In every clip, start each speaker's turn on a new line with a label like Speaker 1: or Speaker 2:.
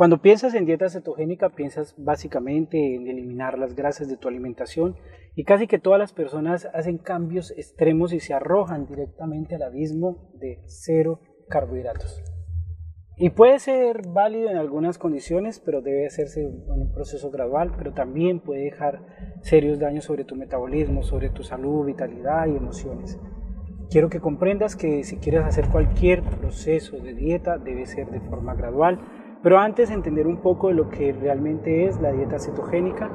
Speaker 1: Cuando piensas en dieta cetogénica, piensas básicamente en eliminar las grasas de tu alimentación y casi que todas las personas hacen cambios extremos y se arrojan directamente al abismo de cero carbohidratos. Y puede ser válido en algunas condiciones, pero debe hacerse un proceso gradual, pero también puede dejar serios daños sobre tu metabolismo, sobre tu salud, vitalidad y emociones. Quiero que comprendas que si quieres hacer cualquier proceso de dieta debe ser de forma gradual, pero antes entender un poco de lo que realmente es la dieta cetogénica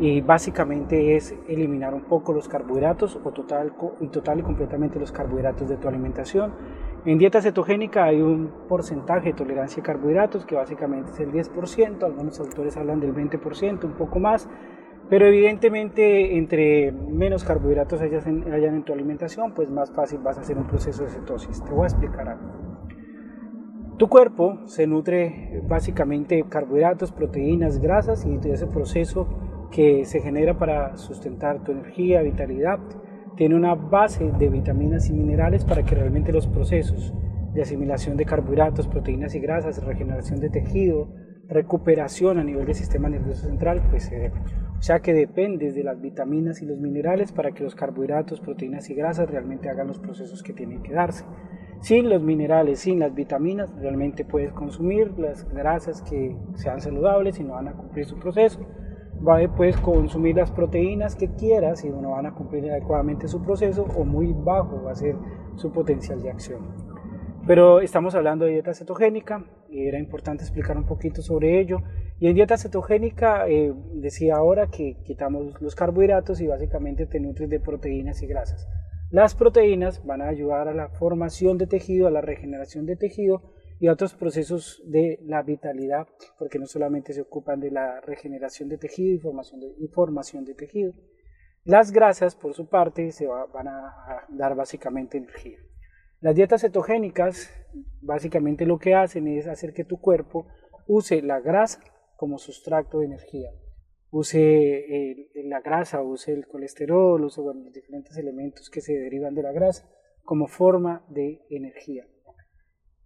Speaker 1: y básicamente es eliminar un poco los carbohidratos o total y total y completamente los carbohidratos de tu alimentación en dieta cetogénica hay un porcentaje de tolerancia a carbohidratos que básicamente es el 10%, algunos autores hablan del 20%, un poco más, pero evidentemente entre menos carbohidratos hayan en, tu alimentación, pues más fácil vas a hacer un proceso de cetosis. Te voy a explicar algo. Tu cuerpo se nutre básicamente de carbohidratos, proteínas, grasas y de ese proceso que se genera para sustentar tu energía, vitalidad tiene una base de vitaminas y minerales para que realmente los procesos de asimilación de carbohidratos, proteínas y grasas, regeneración de tejido, recuperación a nivel del sistema nervioso central, pues se O sea que dependes de las vitaminas y los minerales para que los carbohidratos, proteínas y grasas realmente hagan los procesos que tienen que darse. Sin los minerales, sin las vitaminas, realmente puedes consumir las grasas que sean saludables y no van a cumplir su proceso puedes consumir las proteínas que quieras y no van a cumplir adecuadamente su proceso o muy bajo va a ser su potencial de acción. Pero estamos hablando de dieta cetogénica y era importante explicar un poquito sobre ello. Y en dieta cetogénica eh, decía ahora que quitamos los carbohidratos y básicamente te nutres de proteínas y grasas. Las proteínas van a ayudar a la formación de tejido, a la regeneración de tejido y otros procesos de la vitalidad, porque no solamente se ocupan de la regeneración de tejido y formación de, tejido. Las grasas, por su parte, se van a, dar básicamente energía. Las dietas cetogénicas, básicamente lo que hacen es hacer que tu cuerpo use la grasa como sustrato de energía. Use la grasa, use el colesterol, use los diferentes elementos que se derivan de la grasa como forma de energía.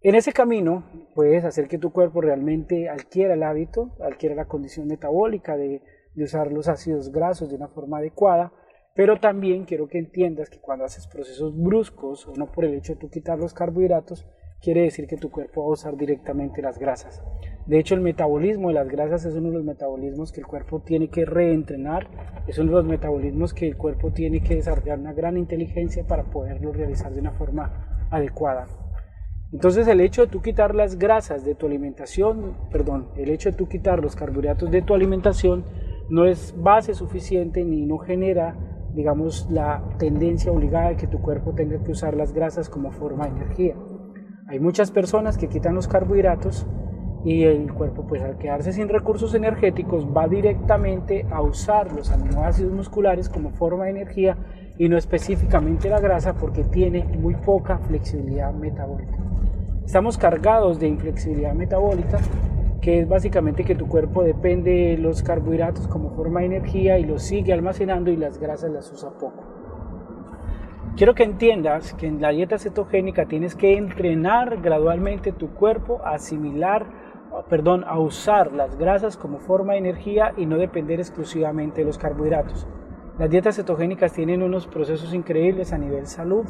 Speaker 1: En ese camino puedes hacer que tu cuerpo realmente adquiera el hábito, adquiera la condición metabólica de, usar los ácidos grasos de una forma adecuada, pero también quiero que entiendas que cuando haces procesos bruscos, o no por el hecho de tú quitar los carbohidratos, quiere decir que tu cuerpo va a usar directamente las grasas. De hecho, el metabolismo de las grasas es uno de los metabolismos que el cuerpo tiene que reentrenar, es uno de los metabolismos que el cuerpo tiene que desarrollar una gran inteligencia para poderlo realizar de una forma adecuada. Entonces el hecho de tú quitar las grasas de tu alimentación, perdón, el hecho de tú quitar los carbohidratos de tu alimentación no es base suficiente ni no genera, digamos, la tendencia obligada de que tu cuerpo tenga que usar las grasas como forma de energía. Hay muchas personas que quitan los carbohidratos y el cuerpo pues al quedarse sin recursos energéticos va directamente a usar los aminoácidos musculares como forma de energía y no específicamente la grasa porque tiene muy poca flexibilidad metabólica. Estamos cargados de inflexibilidad metabólica, que es básicamente que tu cuerpo depende de los carbohidratos como forma de energía y los sigue almacenando y las grasas las usa poco. Quiero que entiendas que en la dieta cetogénica tienes que entrenar gradualmente tu cuerpo a asimilar, perdón, a usar las grasas como forma de energía y no depender exclusivamente de los carbohidratos. Las dietas cetogénicas tienen unos procesos increíbles a nivel salud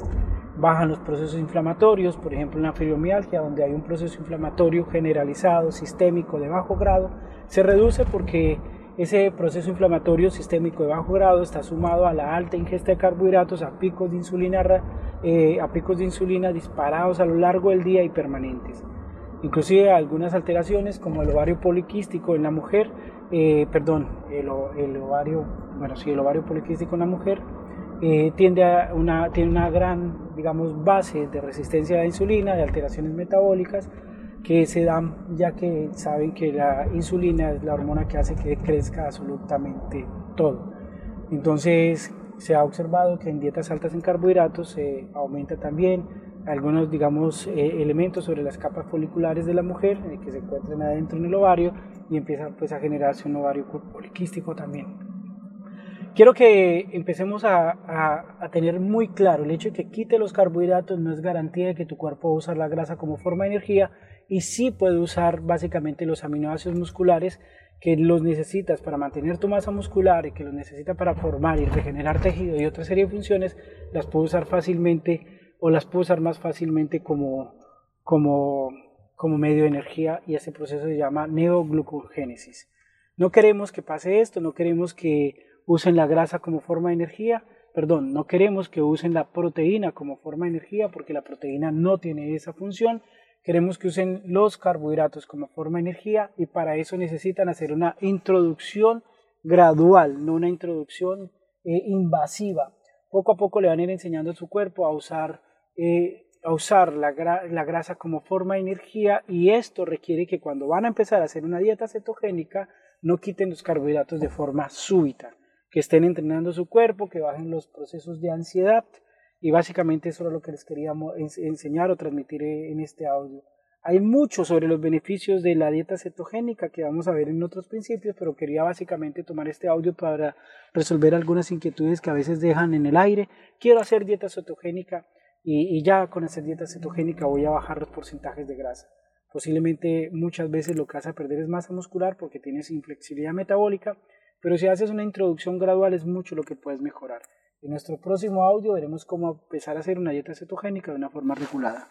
Speaker 1: bajan los procesos inflamatorios, por ejemplo en la fibromialgia, donde hay un proceso inflamatorio generalizado, sistémico de bajo grado, se reduce porque ese proceso inflamatorio sistémico de bajo grado está sumado a la alta ingesta de carbohidratos, a picos de insulina, eh, a picos de insulina disparados a lo largo del día y permanentes. Inclusive algunas alteraciones como el ovario poliquístico en la mujer, eh, perdón, el, el, ovario, bueno, sí, el ovario poliquístico en la mujer eh, tiende a una, tiene una gran digamos, base de resistencia a la insulina, de alteraciones metabólicas, que se dan ya que saben que la insulina es la hormona que hace que crezca absolutamente todo. Entonces se ha observado que en dietas altas en carbohidratos se aumenta también algunos digamos eh, elementos sobre las capas foliculares de la mujer eh, que se encuentran adentro en el ovario y empieza pues a generarse un ovario poliquístico también. Quiero que empecemos a, tener muy claro el hecho de que quite los carbohidratos no es garantía de que tu cuerpo va a usar la grasa como forma de energía y sí puede usar básicamente los aminoácidos musculares que los necesitas para mantener tu masa muscular y que los necesitas para formar y regenerar tejido y otra serie de funciones, las puedo usar fácilmente o las puedo usar más fácilmente como, como, como medio de energía y ese proceso se llama neoglucogénesis. No queremos que pase esto, no queremos que usen la grasa como forma de energía, perdón, no queremos que usen la proteína como forma de energía porque la proteína no tiene esa función, Queremos que usen los carbohidratos como forma de energía y para eso necesitan hacer una introducción gradual, no una introducción eh, invasiva. Poco a poco le van a ir enseñando a su cuerpo a usar, eh, a usar la, la grasa como forma de energía y esto requiere que cuando van a empezar a hacer una dieta cetogénica no quiten los carbohidratos de forma súbita, que estén entrenando su cuerpo, que bajen los procesos de ansiedad y básicamente eso era lo que les queríamos enseñar o transmitir en este audio. Hay mucho sobre los beneficios de la dieta cetogénica que vamos a ver en otros principios, pero quería básicamente tomar este audio para resolver algunas inquietudes que a veces dejan en el aire. Quiero hacer dieta cetogénica y, ya con hacer dieta cetogénica voy a bajar los porcentajes de grasa. Posiblemente muchas veces lo que a perder es masa muscular porque tienes inflexibilidad metabólica, pero si haces una introducción gradual es mucho lo que puedes mejorar. En nuestro próximo audio veremos cómo empezar a hacer una dieta cetogénica de una forma regulada.